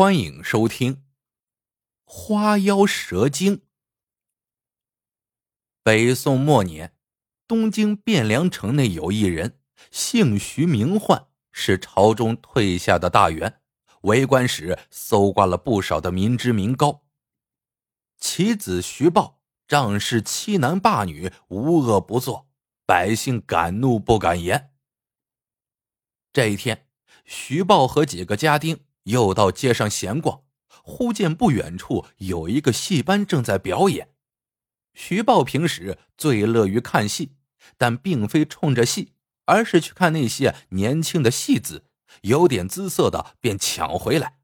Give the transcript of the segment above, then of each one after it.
欢迎收听《花妖蛇精》。北宋末年，东京汴梁城内有一人，姓徐名焕，是朝中退下的大员，为官时搜刮了不少的民脂民膏。其子徐豹仗势欺男霸女，无恶不作，百姓敢怒不敢言。这一天，徐豹和几个家丁。又到街上闲逛，忽见不远处有一个戏班正在表演。徐豹平时最乐于看戏，但并非冲着戏，而是去看那些年轻的戏子，有点姿色的便抢回来。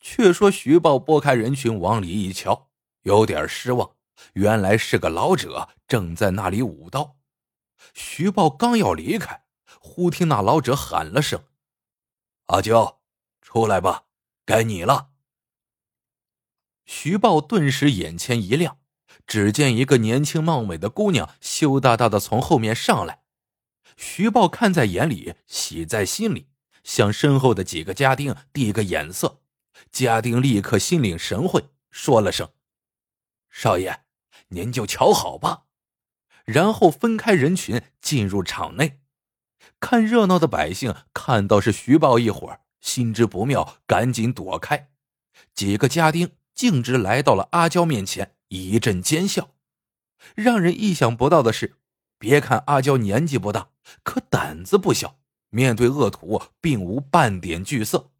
却说徐豹拨开人群往里一瞧，有点失望，原来是个老者正在那里舞刀。徐豹刚要离开，忽听那老者喊了声：“阿娇。”出来吧，该你了。徐豹顿时眼前一亮，只见一个年轻貌美的姑娘羞答答的从后面上来。徐豹看在眼里，喜在心里，向身后的几个家丁递个眼色，家丁立刻心领神会，说了声：“少爷，您就瞧好吧。”然后分开人群进入场内，看热闹的百姓看到是徐豹一伙儿。心知不妙，赶紧躲开。几个家丁径直来到了阿娇面前，一阵奸笑。让人意想不到的是，别看阿娇年纪不大，可胆子不小，面对恶徒并无半点惧色。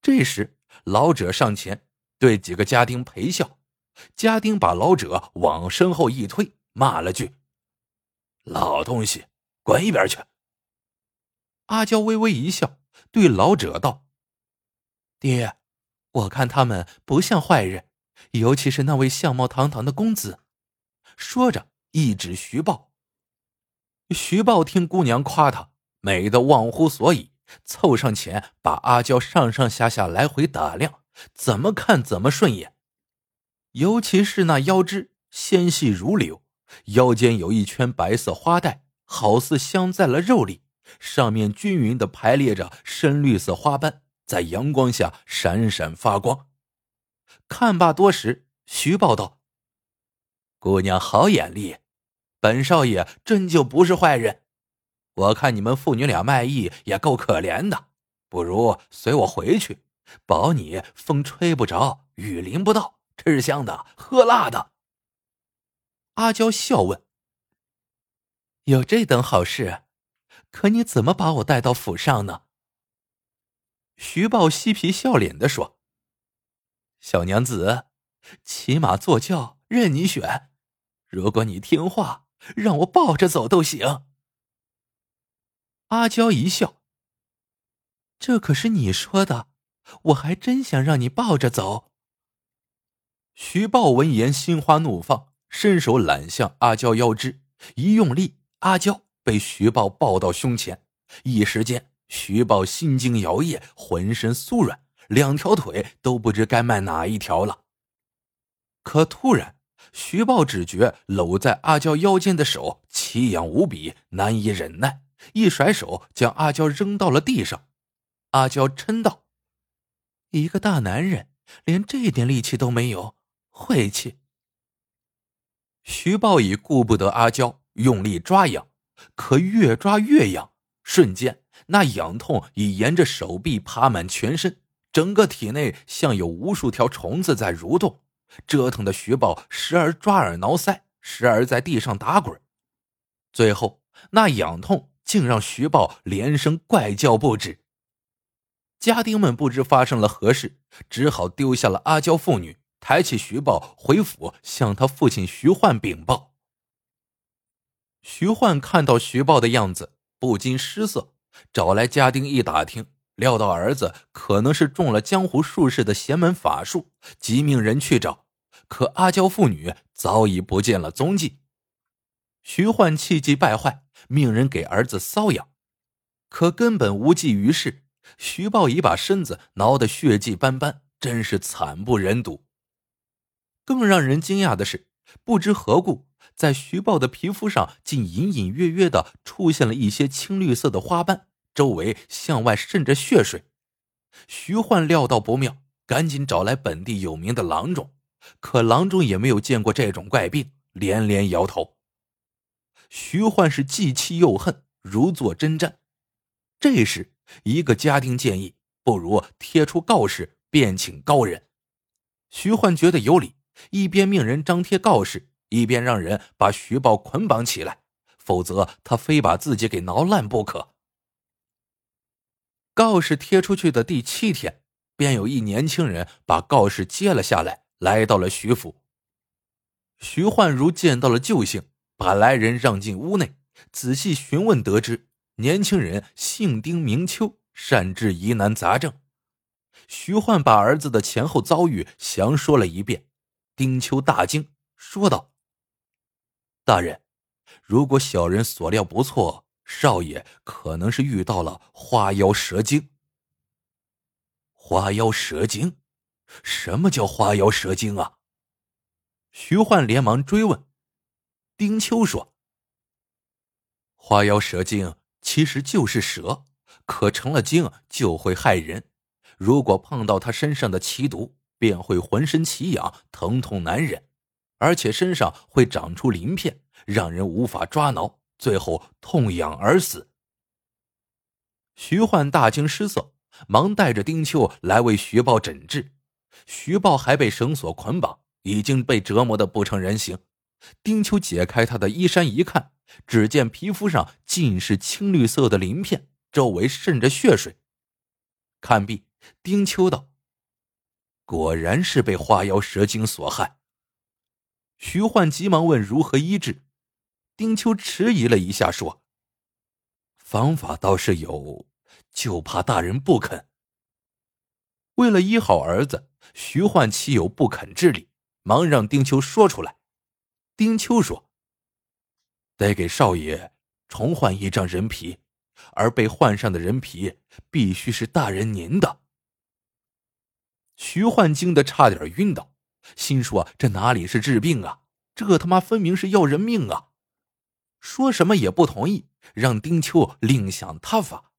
这时，老者上前对几个家丁陪笑，家丁把老者往身后一推，骂了句：“老东西，滚一边去！”阿娇微微一笑。对老者道：“爹，我看他们不像坏人，尤其是那位相貌堂堂的公子。”说着，一指徐豹。徐豹听姑娘夸他，美得忘乎所以，凑上前把阿娇上上下下来回打量，怎么看怎么顺眼。尤其是那腰肢纤细如柳，腰间有一圈白色花带，好似镶在了肉里。上面均匀的排列着深绿色花瓣，在阳光下闪闪发光。看罢多时，徐报道：“姑娘好眼力，本少爷真就不是坏人。我看你们父女俩卖艺也够可怜的，不如随我回去，保你风吹不着，雨淋不到，吃香的喝辣的。”阿娇笑问：“有这等好事？”可你怎么把我带到府上呢？徐豹嬉皮笑脸的说：“小娘子，骑马坐轿任你选，如果你听话，让我抱着走都行。”阿娇一笑：“这可是你说的，我还真想让你抱着走。”徐豹闻言，心花怒放，伸手揽向阿娇腰肢，一用力，阿娇。被徐豹抱到胸前，一时间，徐豹心惊摇曳，浑身酥软，两条腿都不知该迈哪一条了。可突然，徐豹只觉搂在阿娇腰间的手奇痒无比，难以忍耐，一甩手将阿娇扔到了地上。阿娇嗔道：“一个大男人，连这点力气都没有，晦气。”徐豹已顾不得阿娇，用力抓痒。可越抓越痒，瞬间那痒痛已沿着手臂爬满全身，整个体内像有无数条虫子在蠕动，折腾的徐豹时而抓耳挠腮，时而在地上打滚。最后，那痒痛竟让徐豹连声怪叫不止。家丁们不知发生了何事，只好丢下了阿娇父女，抬起徐豹回府向他父亲徐焕禀报。徐焕看到徐豹的样子，不禁失色，找来家丁一打听，料到儿子可能是中了江湖术士的邪门法术，即命人去找。可阿娇父女早已不见了踪迹。徐焕气急败坏，命人给儿子搔痒，可根本无济于事。徐豹已把身子挠得血迹斑斑，真是惨不忍睹。更让人惊讶的是，不知何故。在徐豹的皮肤上，竟隐隐约约的出现了一些青绿色的花斑，周围向外渗着血水。徐焕料到不妙，赶紧找来本地有名的郎中，可郎中也没有见过这种怪病，连连摇头。徐焕是既气又恨，如坐针毡。这时，一个家丁建议，不如贴出告示，便请高人。徐焕觉得有理，一边命人张贴告示，一边让人把徐豹捆绑起来，否则他非把自己给挠烂不可。告示贴出去的第七天，便有一年轻人把告示接了下来，来到了徐府。徐焕如见到了救星，把来人让进屋内，仔细询问，得知年轻人姓丁名秋，善治疑难杂症。徐焕把儿子的前后遭遇详说了一遍，丁秋大惊，说道：“大人，如果小人所料不错。”少爷可能是遇到了花妖蛇精。花妖蛇精，什么叫花妖蛇精啊？徐焕连忙追问。丁秋说：“花妖蛇精其实就是蛇，可成了精就会害人。如果碰到他身上的奇毒，便会浑身奇痒，疼痛难忍，而且身上会长出鳞片，让人无法抓挠。”最后痛痒而死。徐焕大惊失色，忙带着丁秋来为徐豹诊治。徐豹还被绳索捆绑，已经被折磨的不成人形。丁秋解开他的衣衫一看，只见皮肤上尽是青绿色的鳞片，周围渗着血水。看毕，丁秋道：“果然是被花妖蛇精所害。”徐焕急忙问：“如何医治？”丁秋迟疑了一下，说：“方法倒是有，就怕大人不肯。”为了医好儿子，徐焕岂有不肯之理？忙让丁秋说出来。丁秋说：“得给少爷重换一张人皮，而被换上的人皮必须是大人您的。”徐焕惊得差点晕倒，心说：“这哪里是治病啊？这他妈分明是要人命啊！”说什么也不同意，让丁秋另想他法。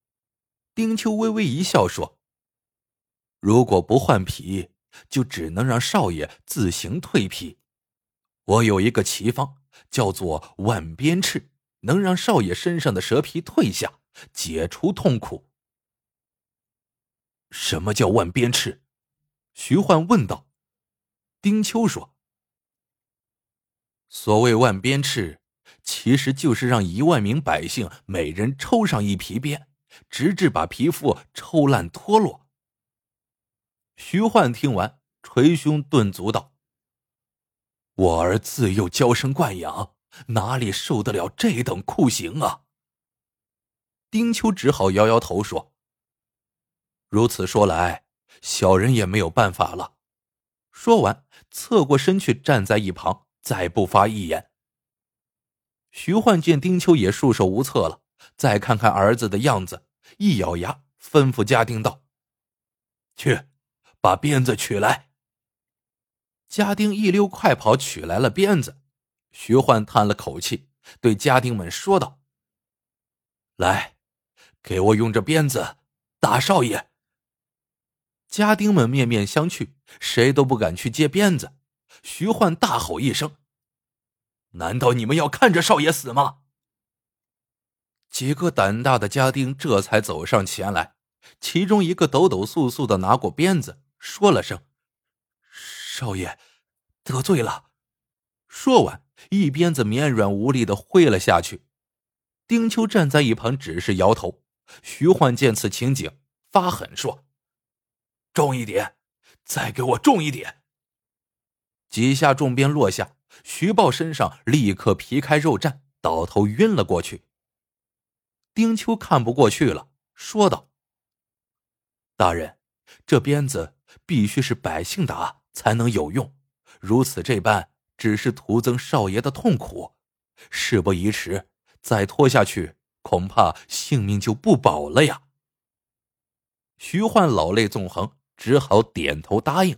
丁秋微微一笑说：“如果不换皮，就只能让少爷自行蜕皮。我有一个奇方，叫做万鞭翅，能让少爷身上的蛇皮退下，解除痛苦。”什么叫万鞭翅？徐焕问道。丁秋说：“所谓万鞭笞。”其实就是让一万名百姓每人抽上一皮鞭，直至把皮肤抽烂脱落。徐焕听完，捶胸顿足道：“我儿自幼娇生惯养，哪里受得了这等酷刑啊？”丁秋只好摇摇头说：“如此说来，小人也没有办法了。”说完，侧过身去，站在一旁，再不发一言。徐焕见丁秋也束手无策了，再看看儿子的样子，一咬牙，吩咐家丁道：“去，把鞭子取来。”家丁一溜快跑，取来了鞭子。徐焕叹了口气，对家丁们说道：“来，给我用这鞭子打少爷。”家丁们面面相觑，谁都不敢去接鞭子。徐焕大吼一声。难道你们要看着少爷死吗？几个胆大的家丁这才走上前来，其中一个抖抖簌簌的拿过鞭子，说了声：“少爷，得罪了。”说完，一鞭子绵软无力的挥了下去。丁秋站在一旁，只是摇头。徐焕见此情景，发狠说：“重一点，再给我重一点。”几下重鞭落下。徐豹身上立刻皮开肉绽，倒头晕了过去。丁秋看不过去了，说道：“大人，这鞭子必须是百姓打才能有用，如此这般，只是徒增少爷的痛苦。事不宜迟，再拖下去，恐怕性命就不保了呀。”徐焕老泪纵横，只好点头答应。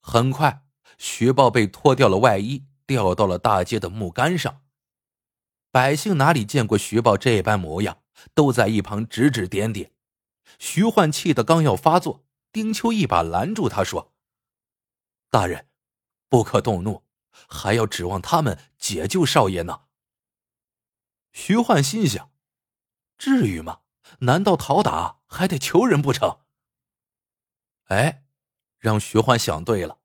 很快。徐豹被脱掉了外衣，吊到了大街的木杆上。百姓哪里见过徐豹这般模样，都在一旁指指点点。徐焕气得刚要发作，丁秋一把拦住他说：“大人，不可动怒，还要指望他们解救少爷呢。”徐焕心想：“至于吗？难道讨打还得求人不成？”哎，让徐焕想对了。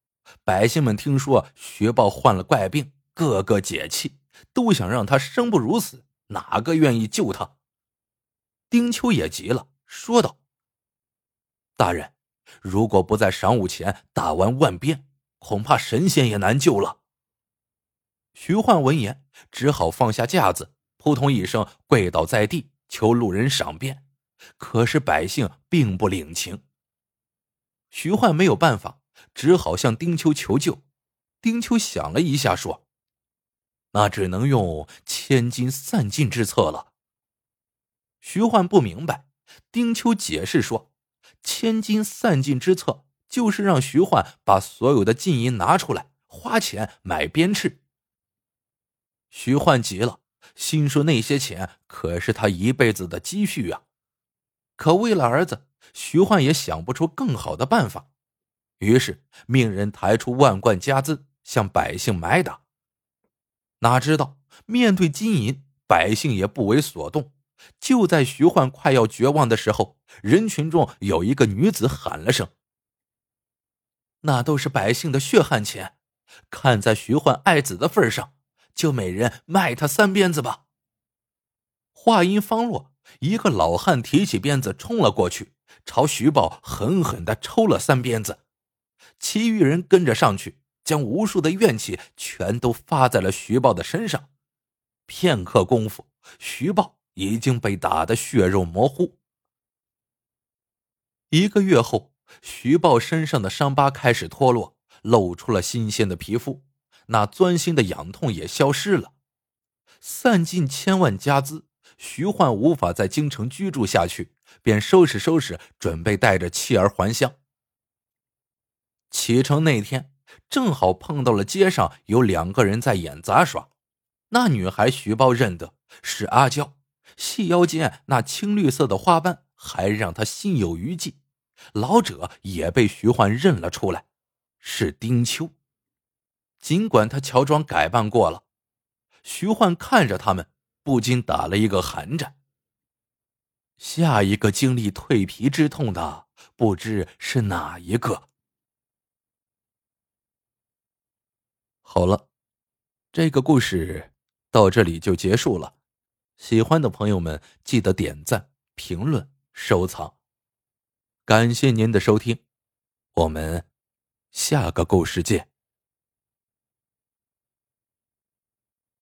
百姓们听说徐豹患了怪病，个个解气，都想让他生不如死，哪个愿意救他？丁秋也急了，说道：“大人，如果不在晌午前打完万鞭，恐怕神仙也难救了。”徐焕闻言，只好放下架子，扑通一声跪倒在地，求路人赏鞭。可是百姓并不领情。徐焕没有办法。只好向丁秋求救。丁秋想了一下，说：“那只能用千金散尽之策了。”徐焕不明白，丁秋解释说：“千金散尽之策就是让徐焕把所有的金银拿出来，花钱买鞭笞。”徐焕急了，心说：“那些钱可是他一辈子的积蓄啊！”可为了儿子，徐焕也想不出更好的办法。于是命人抬出万贯家资向百姓买打。哪知道面对金银，百姓也不为所动。就在徐焕快要绝望的时候，人群中有一个女子喊了声：“那都是百姓的血汗钱，看在徐焕爱子的份上，就每人卖他三鞭子吧。”话音方落，一个老汉提起鞭子冲了过去，朝徐豹狠狠的抽了三鞭子。其余人跟着上去，将无数的怨气全都发在了徐豹的身上。片刻功夫，徐豹已经被打得血肉模糊。一个月后，徐豹身上的伤疤开始脱落，露出了新鲜的皮肤，那钻心的痒痛也消失了。散尽千万家资，徐焕无法在京城居住下去，便收拾收拾，准备带着妻儿还乡。启程那天，正好碰到了街上有两个人在演杂耍。那女孩徐豹认得是阿娇，细腰间那青绿色的花斑还让他心有余悸。老者也被徐焕认了出来，是丁秋。尽管他乔装改扮过了，徐焕看着他们，不禁打了一个寒战。下一个经历蜕皮之痛的，不知是哪一个。好了，这个故事到这里就结束了。喜欢的朋友们记得点赞、评论、收藏。感谢您的收听，我们下个故事见。